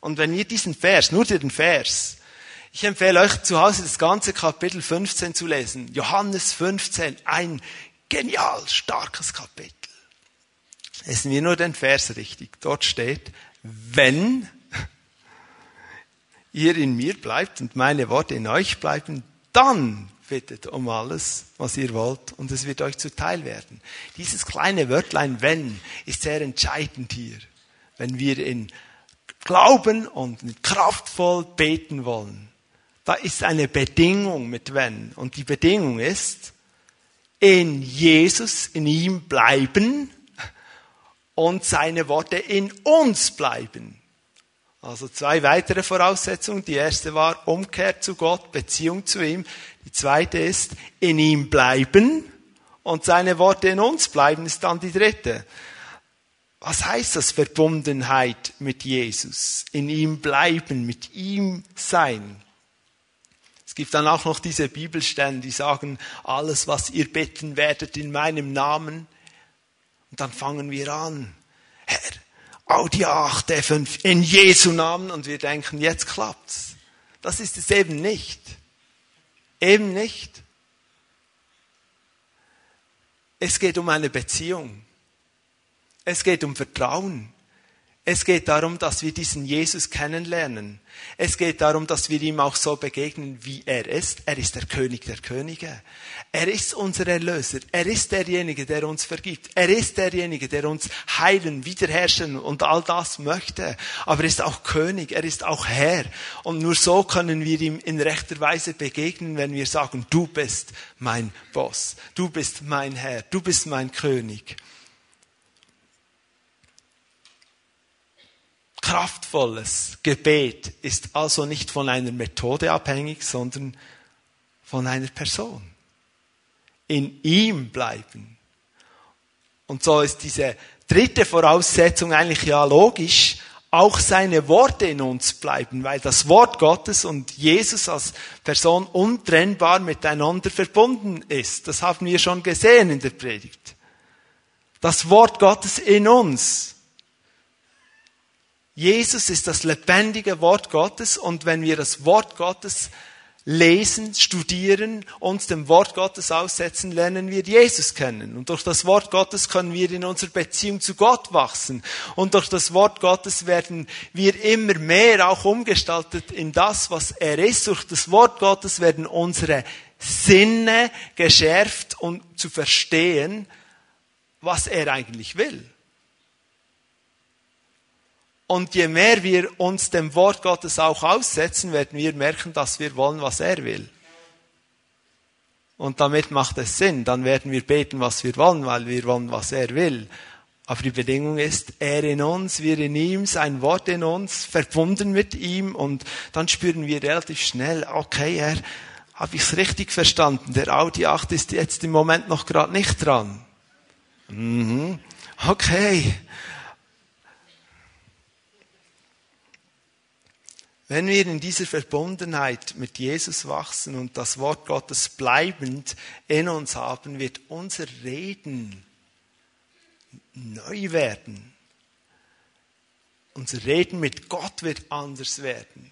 Und wenn ihr diesen Vers, nur den Vers, ich empfehle euch zu Hause das ganze Kapitel 15 zu lesen. Johannes 15, ein genial starkes Kapitel. Lesen wir nur den Vers richtig. Dort steht, wenn ihr in mir bleibt und meine Worte in euch bleiben, dann bittet um alles, was ihr wollt, und es wird euch zuteil werden. Dieses kleine Wörtlein wenn ist sehr entscheidend hier, wenn wir in Glauben und kraftvoll beten wollen. Da ist eine Bedingung mit wenn. Und die Bedingung ist, in Jesus, in ihm bleiben und seine Worte in uns bleiben. Also zwei weitere Voraussetzungen. Die erste war Umkehr zu Gott, Beziehung zu ihm. Die zweite ist in ihm bleiben und seine Worte in uns bleiben ist dann die dritte. Was heißt das Verbundenheit mit Jesus? In ihm bleiben, mit ihm sein. Es gibt dann auch noch diese Bibelstellen, die sagen, alles, was ihr bitten werdet in meinem Namen, und dann fangen wir an. Herr, Audi 8, F5, in Jesu Namen. Und wir denken, jetzt klappt's. Das ist es eben nicht. Eben nicht. Es geht um eine Beziehung. Es geht um Vertrauen. Es geht darum, dass wir diesen Jesus kennenlernen. Es geht darum, dass wir ihm auch so begegnen, wie er ist. Er ist der König der Könige. Er ist unser Erlöser. Er ist derjenige, der uns vergibt. Er ist derjenige, der uns heilen, wiederherstellen und all das möchte. Aber er ist auch König. Er ist auch Herr. Und nur so können wir ihm in rechter Weise begegnen, wenn wir sagen, du bist mein Boss. Du bist mein Herr. Du bist mein König. Kraftvolles Gebet ist also nicht von einer Methode abhängig, sondern von einer Person. In ihm bleiben. Und so ist diese dritte Voraussetzung eigentlich ja logisch, auch seine Worte in uns bleiben, weil das Wort Gottes und Jesus als Person untrennbar miteinander verbunden ist. Das haben wir schon gesehen in der Predigt. Das Wort Gottes in uns Jesus ist das lebendige Wort Gottes und wenn wir das Wort Gottes lesen, studieren, uns dem Wort Gottes aussetzen, lernen wir Jesus kennen. Und durch das Wort Gottes können wir in unserer Beziehung zu Gott wachsen. Und durch das Wort Gottes werden wir immer mehr auch umgestaltet in das, was er ist. Durch das Wort Gottes werden unsere Sinne geschärft, um zu verstehen, was er eigentlich will. Und je mehr wir uns dem Wort Gottes auch aussetzen, werden wir merken, dass wir wollen, was er will. Und damit macht es Sinn. Dann werden wir beten, was wir wollen, weil wir wollen, was er will. Aber die Bedingung ist, er in uns, wir in ihm, sein Wort in uns, verbunden mit ihm und dann spüren wir relativ schnell, okay, er, habe ich es richtig verstanden, der Audi 8 ist jetzt im Moment noch gerade nicht dran. Mhm. Okay. Wenn wir in dieser Verbundenheit mit Jesus wachsen und das Wort Gottes bleibend in uns haben, wird unser Reden neu werden. Unser Reden mit Gott wird anders werden.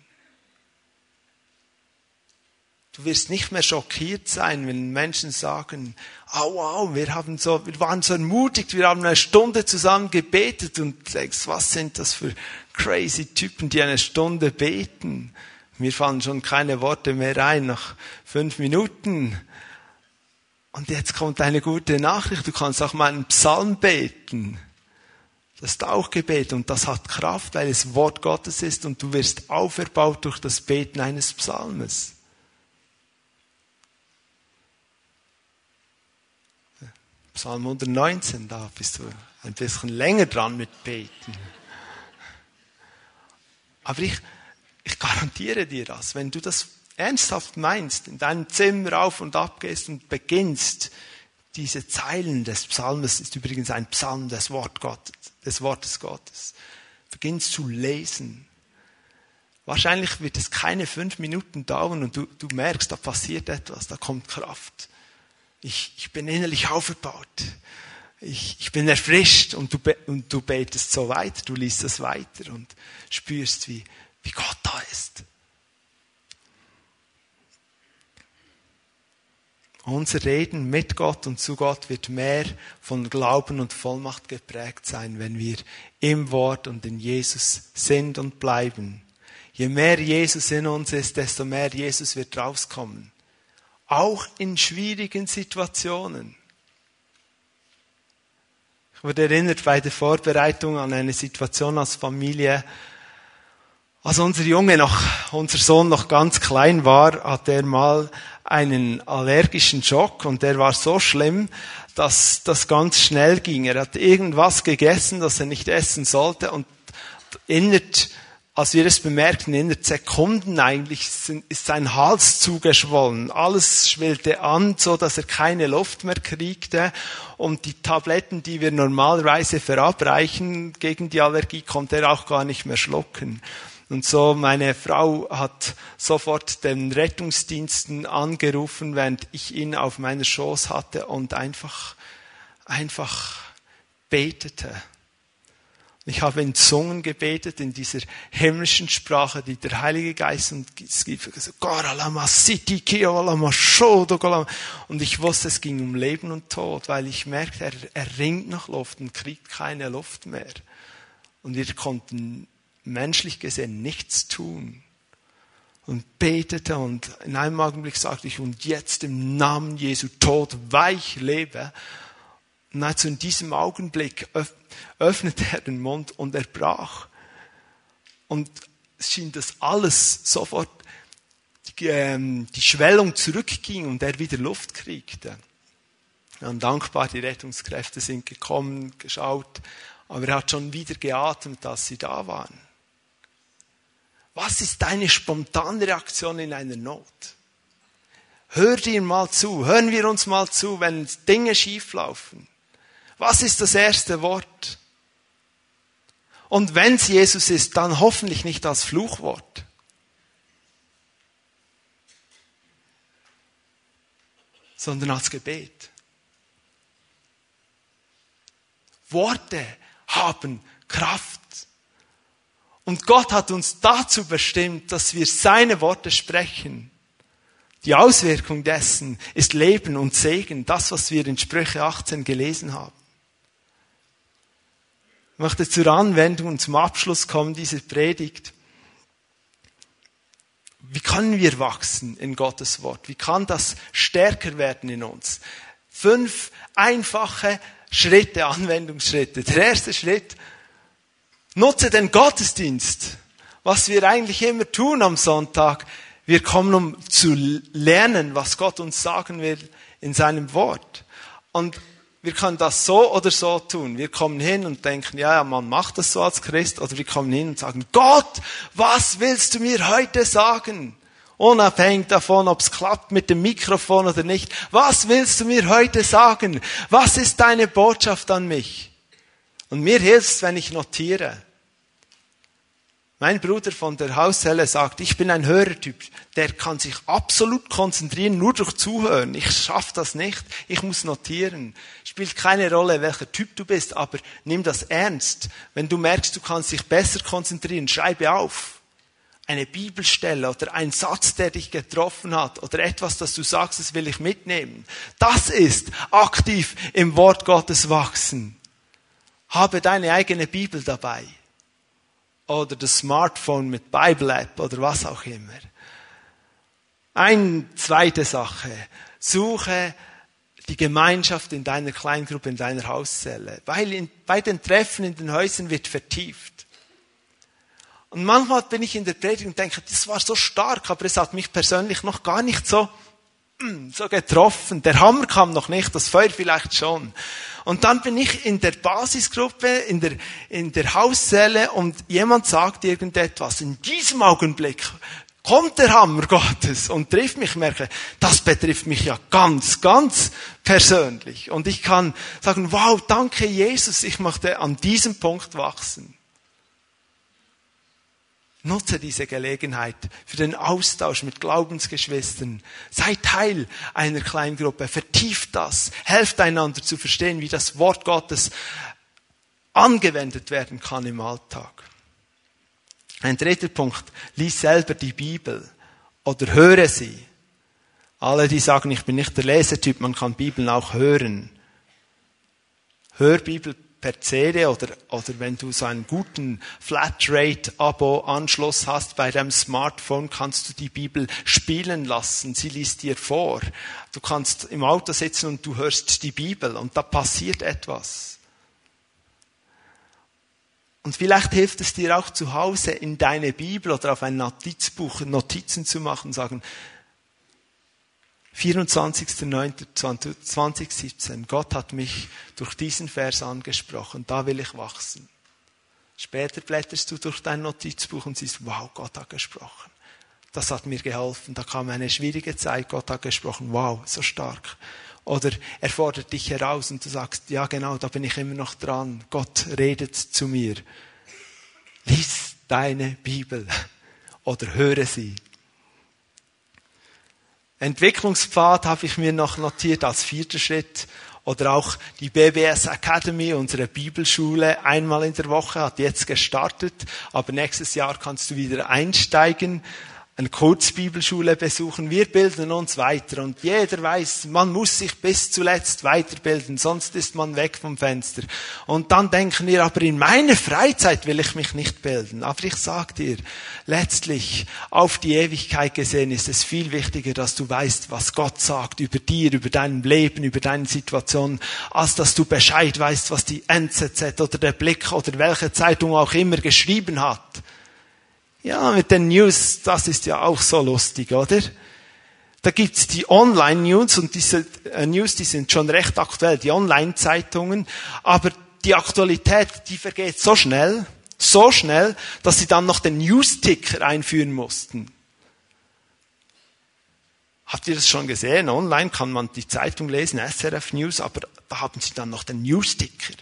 Du wirst nicht mehr schockiert sein, wenn Menschen sagen, oh wow, wir haben so, wir waren so ermutigt, wir haben eine Stunde zusammen gebetet und denkst, was sind das für crazy Typen, die eine Stunde beten? Mir fallen schon keine Worte mehr ein nach fünf Minuten. Und jetzt kommt eine gute Nachricht, du kannst auch mal einen Psalm beten. Das ist auch Gebet und das hat Kraft, weil es Wort Gottes ist und du wirst auferbaut durch das Beten eines Psalmes. Psalm 119, da bist du ein bisschen länger dran mit Beten. Aber ich, ich garantiere dir das, wenn du das ernsthaft meinst, in deinem Zimmer auf und ab gehst und beginnst, diese Zeilen des Psalmes ist übrigens ein Psalm des, Wort Gottes, des Wortes Gottes, beginnst zu lesen. Wahrscheinlich wird es keine fünf Minuten dauern und du, du merkst, da passiert etwas, da kommt Kraft. Ich, ich bin innerlich aufgebaut. Ich, ich bin erfrischt und du, und du betest so weiter, du liest das weiter und spürst, wie, wie Gott da ist. Unser Reden mit Gott und zu Gott wird mehr von Glauben und Vollmacht geprägt sein, wenn wir im Wort und in Jesus sind und bleiben. Je mehr Jesus in uns ist, desto mehr Jesus wird rauskommen auch in schwierigen Situationen. Ich wurde erinnert bei der Vorbereitung an eine Situation als Familie. Als unser Junge noch, unser Sohn noch ganz klein war, hat er mal einen allergischen Schock und der war so schlimm, dass das ganz schnell ging. Er hat irgendwas gegessen, das er nicht essen sollte und innerhalb als wir es bemerkten, in der Sekunden eigentlich ist sein Hals zugeschwollen. Alles schwillte an, so dass er keine Luft mehr kriegte. Und die Tabletten, die wir normalerweise verabreichen gegen die Allergie, konnte er auch gar nicht mehr schlucken. Und so meine Frau hat sofort den Rettungsdiensten angerufen, während ich ihn auf meiner Schoß hatte und einfach, einfach betete. Ich habe in Zungen gebetet, in dieser himmlischen Sprache, die der Heilige Geist und es gibt und ich wusste, es ging um Leben und Tod, weil ich merkte, er, er ringt nach Luft und kriegt keine Luft mehr. Und wir konnten menschlich gesehen nichts tun. Und betete und in einem Augenblick sagte ich, und jetzt im Namen Jesu Tod weich lebe. Also in diesem Augenblick öffnete er den Mund und er brach. Und es schien, dass alles sofort die, ähm, die Schwellung zurückging und er wieder Luft kriegte. Und dankbar, die Rettungskräfte sind gekommen, geschaut, aber er hat schon wieder geatmet, als sie da waren. Was ist deine spontane Reaktion in einer Not? Hör dir mal zu, hören wir uns mal zu, wenn Dinge schieflaufen. Was ist das erste Wort? Und wenn es Jesus ist, dann hoffentlich nicht als Fluchwort. sondern als Gebet. Worte haben Kraft. Und Gott hat uns dazu bestimmt, dass wir seine Worte sprechen. Die Auswirkung dessen ist Leben und Segen, das, was wir in Sprüche 18 gelesen haben. Möchte zur Anwendung und zum Abschluss kommen dieser Predigt. Wie können wir wachsen in Gottes Wort? Wie kann das stärker werden in uns? Fünf einfache Schritte, Anwendungsschritte. Der erste Schritt, nutze den Gottesdienst. Was wir eigentlich immer tun am Sonntag. Wir kommen, um zu lernen, was Gott uns sagen will in seinem Wort. Und wir können das so oder so tun. Wir kommen hin und denken, ja, ja, man macht das so als Christ. Oder wir kommen hin und sagen, Gott, was willst du mir heute sagen? Unabhängig davon, ob es klappt mit dem Mikrofon oder nicht. Was willst du mir heute sagen? Was ist deine Botschaft an mich? Und mir hilft es, wenn ich notiere. Mein Bruder von der Hauszelle sagt, ich bin ein Hörertyp, der kann sich absolut konzentrieren, nur durch Zuhören. Ich schaffe das nicht, ich muss notieren. Spielt keine Rolle, welcher Typ du bist, aber nimm das ernst. Wenn du merkst, du kannst dich besser konzentrieren, schreibe auf. Eine Bibelstelle oder ein Satz, der dich getroffen hat oder etwas, das du sagst, das will ich mitnehmen. Das ist aktiv im Wort Gottes wachsen. Habe deine eigene Bibel dabei oder das Smartphone mit Bible App oder was auch immer. Eine zweite Sache. Suche die Gemeinschaft in deiner Kleingruppe, in deiner Hauszelle. Weil in, bei den Treffen in den Häusern wird vertieft. Und manchmal bin ich in der Predigt und denke, das war so stark, aber es hat mich persönlich noch gar nicht so, so getroffen. Der Hammer kam noch nicht, das Feuer vielleicht schon. Und dann bin ich in der Basisgruppe, in der, in der Hauszelle und jemand sagt irgendetwas. In diesem Augenblick kommt der Hammer Gottes und trifft mich, merke, das betrifft mich ja ganz, ganz persönlich. Und ich kann sagen, wow, danke Jesus, ich möchte an diesem Punkt wachsen. Nutze diese Gelegenheit für den Austausch mit Glaubensgeschwistern. Sei Teil einer Kleingruppe. Vertieft das. Helft einander zu verstehen, wie das Wort Gottes angewendet werden kann im Alltag. Ein dritter Punkt. Lies selber die Bibel oder höre sie. Alle, die sagen, ich bin nicht der Lesetyp, man kann Bibeln auch hören. Hör Bibel per CD oder, oder wenn du so einen guten Flatrate-Abo-Anschluss hast bei deinem Smartphone, kannst du die Bibel spielen lassen. Sie liest dir vor. Du kannst im Auto sitzen und du hörst die Bibel und da passiert etwas. Und vielleicht hilft es dir auch zu Hause in deine Bibel oder auf ein Notizbuch Notizen zu machen und sagen, 24.09.2017. Gott hat mich durch diesen Vers angesprochen. Da will ich wachsen. Später blätterst du durch dein Notizbuch und siehst, wow, Gott hat gesprochen. Das hat mir geholfen. Da kam eine schwierige Zeit. Gott hat gesprochen. Wow, so stark. Oder er fordert dich heraus und du sagst, ja genau, da bin ich immer noch dran. Gott redet zu mir. Lies deine Bibel oder höre sie. Entwicklungspfad habe ich mir noch notiert als vierter Schritt. Oder auch die BBS Academy, unsere Bibelschule, einmal in der Woche, hat jetzt gestartet. Aber nächstes Jahr kannst du wieder einsteigen eine Kurzbibelschule besuchen. Wir bilden uns weiter und jeder weiß, man muss sich bis zuletzt weiterbilden, sonst ist man weg vom Fenster. Und dann denken wir, aber in meiner Freizeit will ich mich nicht bilden. Aber ich sag dir, letztlich auf die Ewigkeit gesehen ist es viel wichtiger, dass du weißt, was Gott sagt über dir, über dein Leben, über deine Situation, als dass du Bescheid weißt, was die NZZ oder der Blick oder welche Zeitung auch immer geschrieben hat. Ja, mit den News, das ist ja auch so lustig, oder? Da gibt's die Online-News und diese äh, News, die sind schon recht aktuell, die Online-Zeitungen, aber die Aktualität, die vergeht so schnell, so schnell, dass sie dann noch den News-Ticker einführen mussten. Habt ihr das schon gesehen? Online kann man die Zeitung lesen, SRF News, aber da haben sie dann noch den News-Ticker.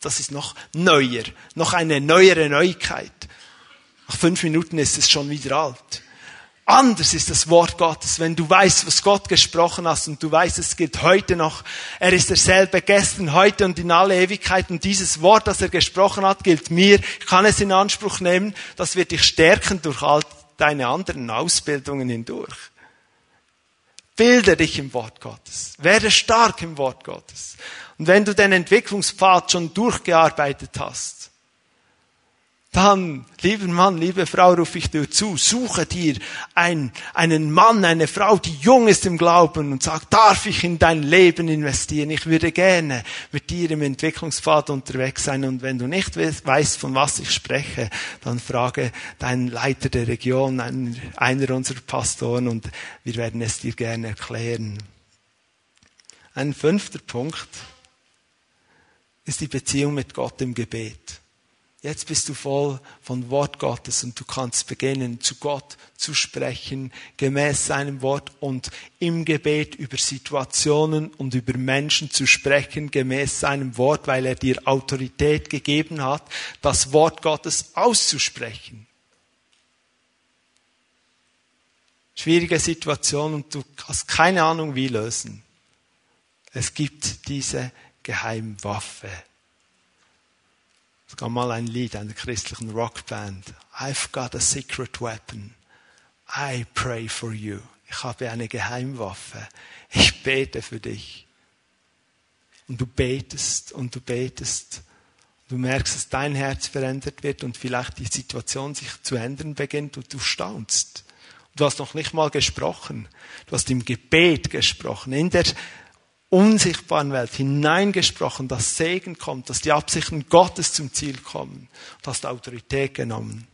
Das ist noch neuer, noch eine neuere Neuigkeit. Nach fünf Minuten ist es schon wieder alt. Anders ist das Wort Gottes, wenn du weißt, was Gott gesprochen hast und du weißt, es gilt heute noch. Er ist derselbe gestern, heute und in alle Ewigkeit und dieses Wort, das er gesprochen hat, gilt mir. Ich kann es in Anspruch nehmen. Das wird dich stärken durch all deine anderen Ausbildungen hindurch. Bilde dich im Wort Gottes. Werde stark im Wort Gottes. Und wenn du den Entwicklungspfad schon durchgearbeitet hast, dann, lieber Mann, liebe Frau, rufe ich dir zu, suche dir ein, einen Mann, eine Frau, die jung ist im Glauben und sagt, darf ich in dein Leben investieren? Ich würde gerne mit dir im Entwicklungspfad unterwegs sein und wenn du nicht weißt, von was ich spreche, dann frage deinen Leiter der Region, einer unserer Pastoren und wir werden es dir gerne erklären. Ein fünfter Punkt. ist die Beziehung mit Gott im Gebet. Jetzt bist du voll von Wort Gottes und du kannst beginnen, zu Gott zu sprechen, gemäß seinem Wort und im Gebet über Situationen und über Menschen zu sprechen, gemäß seinem Wort, weil er dir Autorität gegeben hat, das Wort Gottes auszusprechen. Schwierige Situation und du hast keine Ahnung, wie lösen. Es gibt diese Geheimwaffe. Es gab mal ein Lied einer christlichen Rockband. I've got a secret weapon. I pray for you. Ich habe eine Geheimwaffe. Ich bete für dich. Und du betest und du betest. Du merkst, dass dein Herz verändert wird und vielleicht die Situation sich zu ändern beginnt und du staunst. Du hast noch nicht mal gesprochen. Du hast im Gebet gesprochen. In der unsichtbaren Welt hineingesprochen, dass Segen kommt, dass die Absichten Gottes zum Ziel kommen. Du hast Autorität genommen.